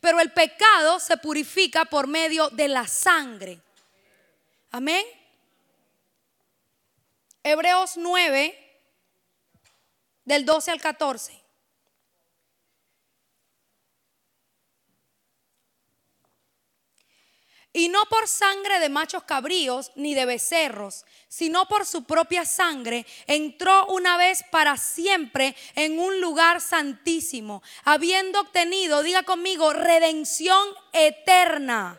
Pero el pecado se purifica por medio de la sangre. Amén. Hebreos 9, del 12 al 14. Y no por sangre de machos cabríos ni de becerros, sino por su propia sangre, entró una vez para siempre en un lugar santísimo, habiendo obtenido, diga conmigo, redención eterna.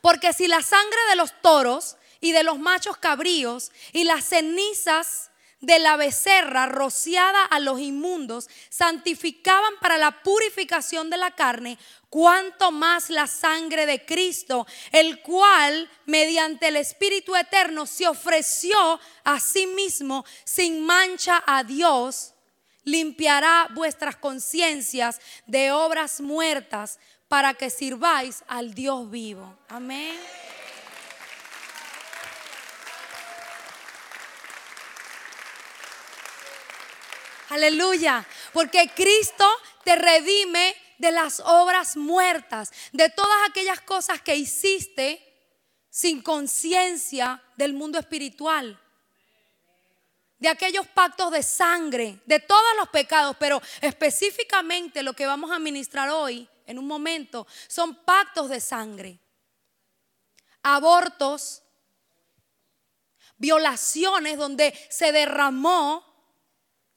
Porque si la sangre de los toros y de los machos cabríos y las cenizas de la becerra rociada a los inmundos santificaban para la purificación de la carne, cuanto más la sangre de Cristo, el cual mediante el Espíritu Eterno se ofreció a sí mismo sin mancha a Dios, limpiará vuestras conciencias de obras muertas para que sirváis al Dios vivo. Amén. Aleluya. Porque Cristo te redime de las obras muertas, de todas aquellas cosas que hiciste sin conciencia del mundo espiritual. De aquellos pactos de sangre, de todos los pecados, pero específicamente lo que vamos a ministrar hoy, en un momento, son pactos de sangre. Abortos, violaciones donde se derramó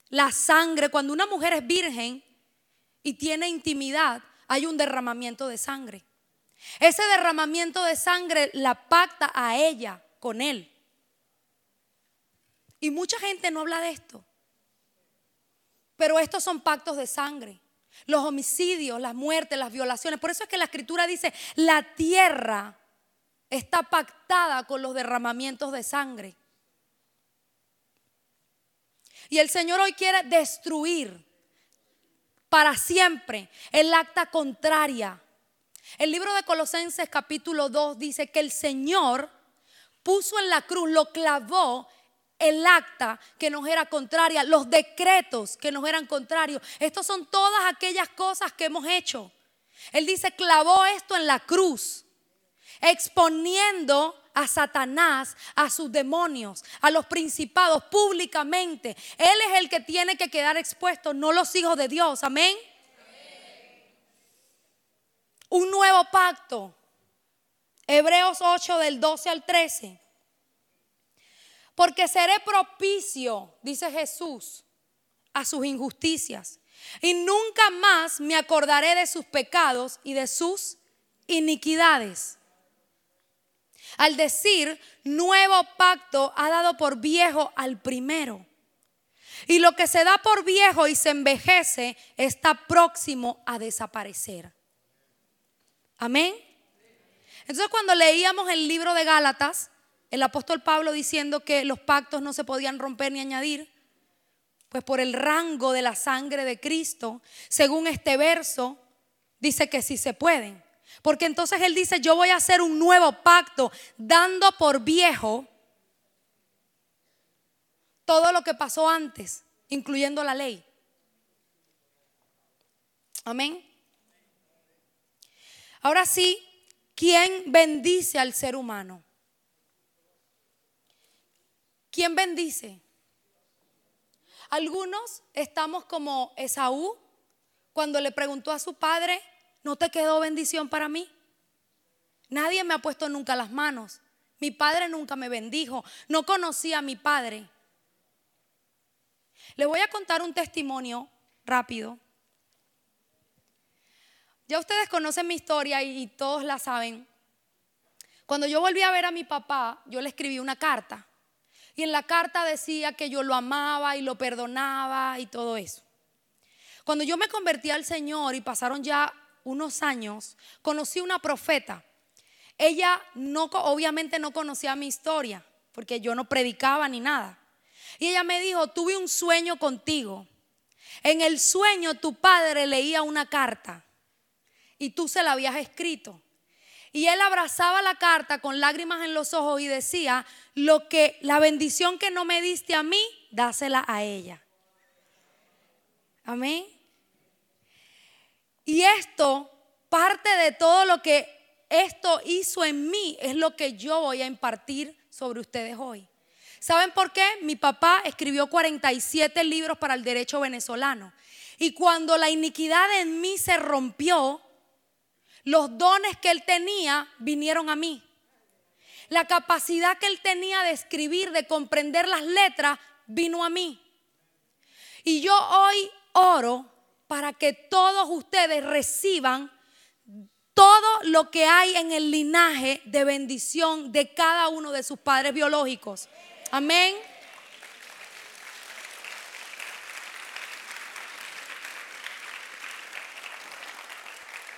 la sangre, cuando una mujer es virgen y tiene intimidad, hay un derramamiento de sangre. Ese derramamiento de sangre la pacta a ella con él. Y mucha gente no habla de esto. Pero estos son pactos de sangre. Los homicidios, las muertes, las violaciones. Por eso es que la escritura dice, la tierra está pactada con los derramamientos de sangre. Y el Señor hoy quiere destruir para siempre el acta contraria. El libro de Colosenses capítulo 2 dice que el Señor puso en la cruz, lo clavó el acta que nos era contraria, los decretos que nos eran contrarios. Estos son todas aquellas cosas que hemos hecho. Él dice, clavó esto en la cruz, exponiendo a Satanás, a sus demonios, a los principados públicamente. Él es el que tiene que quedar expuesto, no los hijos de Dios. Amén. Un nuevo pacto. Hebreos 8 del 12 al 13. Porque seré propicio, dice Jesús, a sus injusticias. Y nunca más me acordaré de sus pecados y de sus iniquidades. Al decir nuevo pacto ha dado por viejo al primero. Y lo que se da por viejo y se envejece está próximo a desaparecer. Amén. Entonces cuando leíamos el libro de Gálatas, el apóstol Pablo diciendo que los pactos no se podían romper ni añadir, pues por el rango de la sangre de Cristo, según este verso, dice que sí se pueden. Porque entonces Él dice, yo voy a hacer un nuevo pacto dando por viejo todo lo que pasó antes, incluyendo la ley. Amén. Ahora sí, ¿quién bendice al ser humano? ¿Quién bendice? Algunos estamos como Esaú cuando le preguntó a su padre, ¿No te quedó bendición para mí? Nadie me ha puesto nunca las manos. Mi padre nunca me bendijo. No conocí a mi padre. Le voy a contar un testimonio rápido. Ya ustedes conocen mi historia y, todos la saben. Cuando yo volví a ver a mi papá, yo le escribí una carta. Y en la carta decía que yo lo amaba y lo perdonaba y todo eso. Cuando yo me convertí al Señor y pasaron ya unos años, conocí una profeta. Ella no, obviamente no conocía mi historia, porque yo no predicaba ni nada. Y ella me dijo, tuve un sueño contigo. En el sueño tu padre leía una carta y tú se la habías escrito. Y él abrazaba la carta con lágrimas en los ojos y decía, lo que la bendición que no me diste a mí, dásela a ella. Amén. Y esto, parte de todo lo que esto hizo en mí, es lo que yo voy a impartir sobre ustedes hoy. ¿Saben por qué? Mi papá escribió 47 libros para el derecho venezolano. Y cuando la iniquidad en mí se rompió, los dones que él tenía vinieron a mí. La capacidad que él tenía de escribir, de comprender las letras, vino a mí. Y yo hoy oro para que todos ustedes reciban todo lo que hay en el linaje de bendición de cada uno de sus padres biológicos. Amén.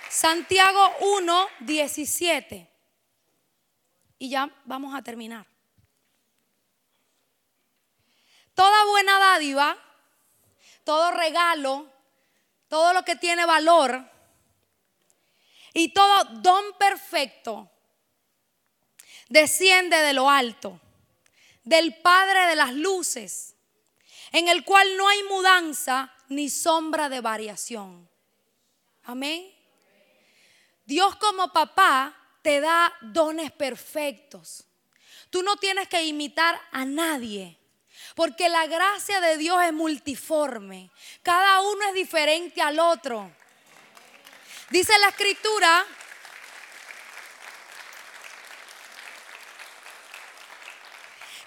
Santiago 1, 17. Y ya vamos a terminar. Toda buena dádiva, todo regalo, todo lo que tiene valor y todo don perfecto desciende de lo alto del Padre de las luces, en el cual no hay mudanza ni sombra de variación. Amén. Dios como papá te da dones perfectos. Tú no tienes que imitar a nadie. Porque la gracia de Dios es multiforme. Cada uno es diferente al otro. Dice la escritura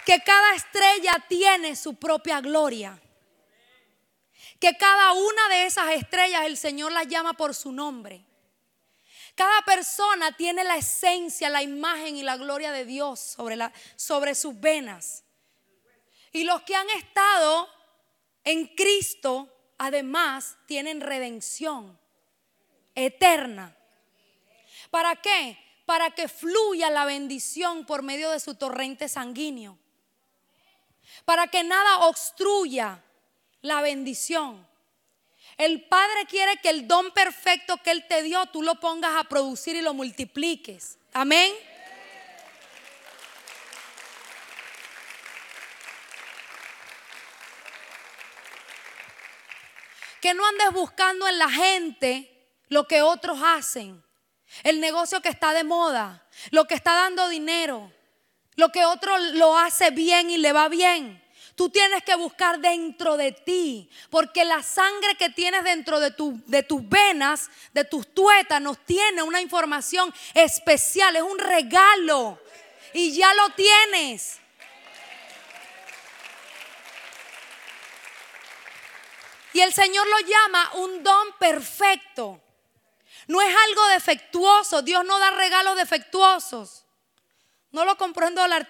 que cada estrella tiene su propia gloria. Que cada una de esas estrellas el Señor las llama por su nombre. Cada persona tiene la esencia, la imagen y la gloria de Dios sobre, la, sobre sus venas. Y los que han estado en Cristo, además, tienen redención eterna. ¿Para qué? Para que fluya la bendición por medio de su torrente sanguíneo para que nada obstruya la bendición. El Padre quiere que el don perfecto que Él te dio, tú lo pongas a producir y lo multipliques. Amén. Que no andes buscando en la gente lo que otros hacen. El negocio que está de moda, lo que está dando dinero. Lo que otro lo hace bien y le va bien. Tú tienes que buscar dentro de ti, porque la sangre que tienes dentro de, tu, de tus venas, de tus tuétanos, tiene una información especial, es un regalo. Y ya lo tienes. Y el Señor lo llama un don perfecto. No es algo defectuoso. Dios no da regalos defectuosos. No lo compró en Dollar.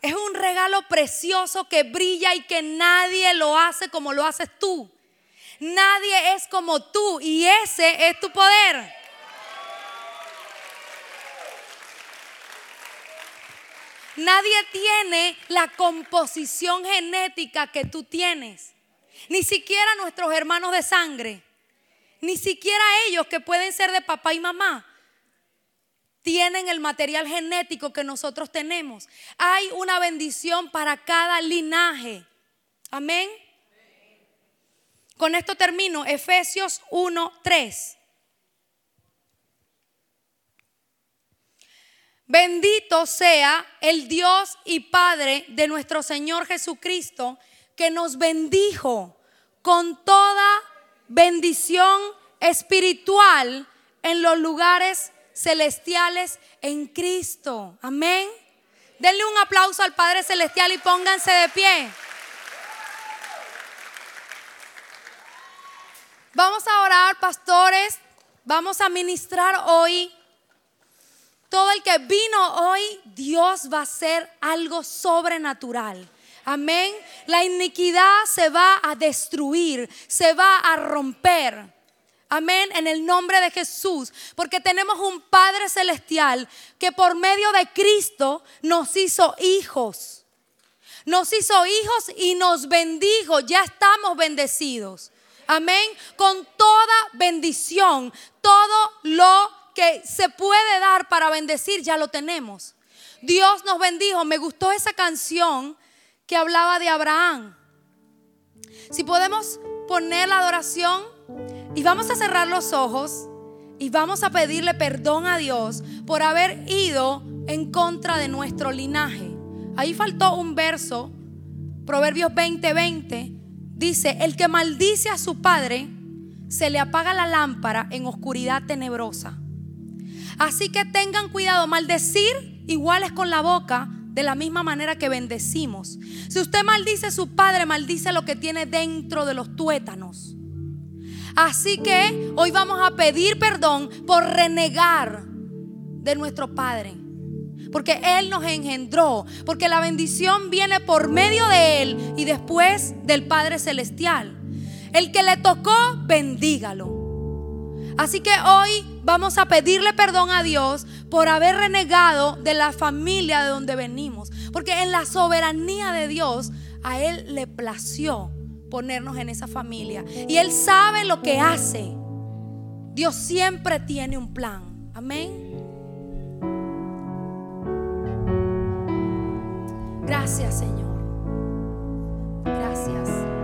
Es un regalo precioso que brilla y que nadie lo hace como lo haces tú. Nadie es como tú y ese es tu poder. Nadie tiene la composición genética que tú tienes. Ni siquiera nuestros hermanos de sangre. Ni siquiera ellos que pueden ser de papá y mamá tienen el material genético que nosotros tenemos. Hay una bendición para cada linaje. Amén. Con esto termino. Efesios 1:3. Bendito sea el Dios y Padre de nuestro Señor Jesucristo, que nos bendijo con toda bendición espiritual en los lugares celestiales en Cristo. Amén. Denle un aplauso al Padre Celestial y pónganse de pie. Vamos a orar, pastores. Vamos a ministrar hoy. Todo el que vino hoy, Dios va a hacer algo sobrenatural. Amén. La iniquidad se va a destruir, se va a romper. Amén, en el nombre de Jesús, porque tenemos un Padre Celestial que por medio de Cristo nos hizo hijos. Nos hizo hijos y nos bendijo, ya estamos bendecidos. Amén, con toda bendición, todo lo que se puede dar para bendecir, ya lo tenemos. Dios nos bendijo. Me gustó esa canción que hablaba de Abraham. Si podemos poner la adoración y vamos a cerrar los ojos y vamos a pedirle perdón a Dios por haber ido en contra de nuestro linaje. Ahí faltó un verso, Proverbios 20:20, dice, el que maldice a su padre, se le apaga la lámpara en oscuridad tenebrosa. Así que tengan cuidado, maldecir igual es con la boca, de la misma manera que bendecimos. Si usted maldice a su padre, maldice lo que tiene dentro de los tuétanos. Así que hoy vamos a pedir perdón por renegar de nuestro Padre. Porque Él nos engendró. Porque la bendición viene por medio de Él y después del Padre Celestial. El que le tocó, bendígalo. Así que hoy vamos a pedirle perdón a Dios por haber renegado de la familia de donde venimos. Porque en la soberanía de Dios a Él le plació ponernos en esa familia. Y Él sabe lo que hace. Dios siempre tiene un plan. Amén. Gracias Señor. Gracias.